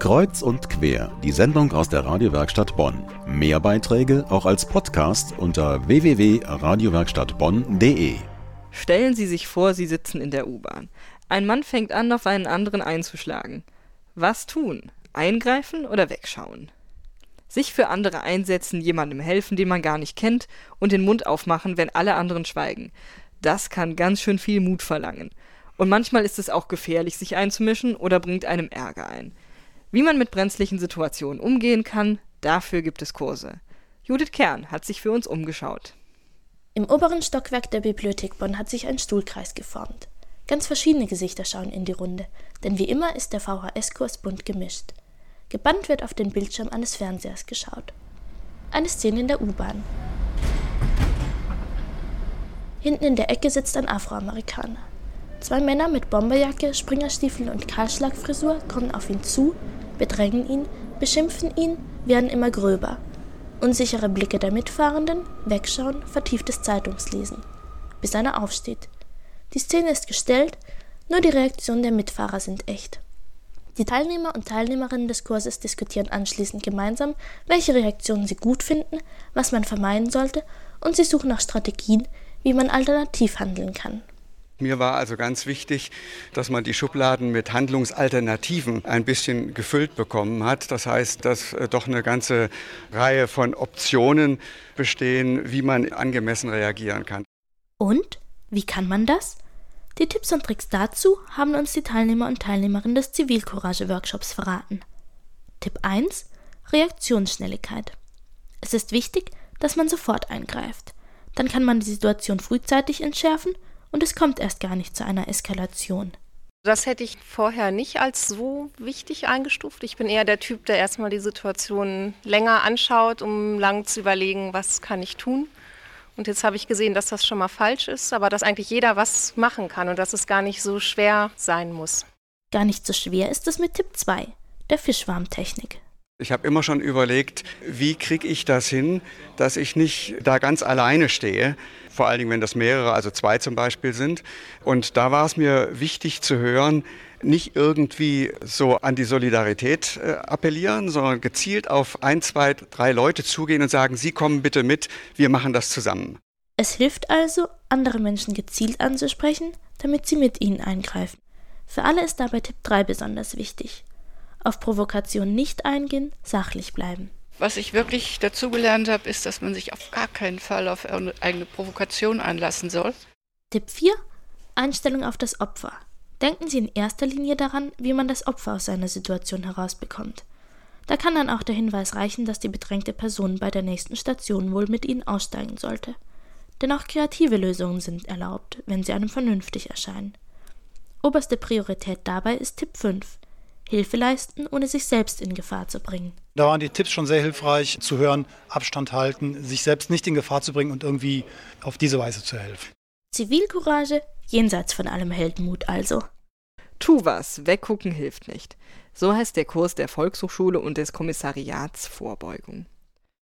Kreuz und quer, die Sendung aus der Radiowerkstatt Bonn. Mehr Beiträge auch als Podcast unter www.radiowerkstattbonn.de. Stellen Sie sich vor, Sie sitzen in der U-Bahn. Ein Mann fängt an, auf einen anderen einzuschlagen. Was tun? Eingreifen oder wegschauen? Sich für andere einsetzen, jemandem helfen, den man gar nicht kennt, und den Mund aufmachen, wenn alle anderen schweigen. Das kann ganz schön viel Mut verlangen. Und manchmal ist es auch gefährlich, sich einzumischen oder bringt einem Ärger ein. Wie man mit brenzlichen Situationen umgehen kann, dafür gibt es Kurse. Judith Kern hat sich für uns umgeschaut. Im oberen Stockwerk der Bibliothek Bonn hat sich ein Stuhlkreis geformt. Ganz verschiedene Gesichter schauen in die Runde, denn wie immer ist der VHS-Kurs bunt gemischt. Gebannt wird auf den Bildschirm eines Fernsehers geschaut. Eine Szene in der U-Bahn. Hinten in der Ecke sitzt ein Afroamerikaner. Zwei Männer mit Bomberjacke, Springerstiefeln und Kahlschlagfrisur kommen auf ihn zu bedrängen ihn, beschimpfen ihn, werden immer gröber. Unsichere Blicke der Mitfahrenden, Wegschauen, vertieftes Zeitungslesen. Bis einer aufsteht. Die Szene ist gestellt, nur die Reaktionen der Mitfahrer sind echt. Die Teilnehmer und Teilnehmerinnen des Kurses diskutieren anschließend gemeinsam, welche Reaktionen sie gut finden, was man vermeiden sollte, und sie suchen nach Strategien, wie man alternativ handeln kann. Mir war also ganz wichtig, dass man die Schubladen mit Handlungsalternativen ein bisschen gefüllt bekommen hat. Das heißt, dass äh, doch eine ganze Reihe von Optionen bestehen, wie man angemessen reagieren kann. Und? Wie kann man das? Die Tipps und Tricks dazu haben uns die Teilnehmer und Teilnehmerinnen des Zivilcourage-Workshops verraten. Tipp 1. Reaktionsschnelligkeit. Es ist wichtig, dass man sofort eingreift. Dann kann man die Situation frühzeitig entschärfen und es kommt erst gar nicht zu einer Eskalation. Das hätte ich vorher nicht als so wichtig eingestuft. Ich bin eher der Typ, der erstmal die Situation länger anschaut, um lang zu überlegen, was kann ich tun. Und jetzt habe ich gesehen, dass das schon mal falsch ist, aber dass eigentlich jeder was machen kann und dass es gar nicht so schwer sein muss. Gar nicht so schwer ist es mit Tipp 2, der Fischwarmtechnik. Ich habe immer schon überlegt, wie kriege ich das hin, dass ich nicht da ganz alleine stehe, vor allen Dingen, wenn das mehrere, also zwei zum Beispiel sind. Und da war es mir wichtig zu hören, nicht irgendwie so an die Solidarität äh, appellieren, sondern gezielt auf ein, zwei, drei Leute zugehen und sagen, Sie kommen bitte mit, wir machen das zusammen. Es hilft also, andere Menschen gezielt anzusprechen, damit sie mit ihnen eingreifen. Für alle ist dabei Tipp 3 besonders wichtig auf Provokation nicht eingehen, sachlich bleiben. Was ich wirklich dazugelernt habe, ist, dass man sich auf gar keinen Fall auf eigene Provokation einlassen soll. Tipp 4. Einstellung auf das Opfer. Denken Sie in erster Linie daran, wie man das Opfer aus seiner Situation herausbekommt. Da kann dann auch der Hinweis reichen, dass die bedrängte Person bei der nächsten Station wohl mit Ihnen aussteigen sollte. Denn auch kreative Lösungen sind erlaubt, wenn sie einem vernünftig erscheinen. Oberste Priorität dabei ist Tipp 5. Hilfe leisten, ohne sich selbst in Gefahr zu bringen. Da waren die Tipps schon sehr hilfreich zu hören, Abstand halten, sich selbst nicht in Gefahr zu bringen und irgendwie auf diese Weise zu helfen. Zivilcourage jenseits von allem Heldenmut also. Tu was, weggucken hilft nicht. So heißt der Kurs der Volkshochschule und des Kommissariats Vorbeugung.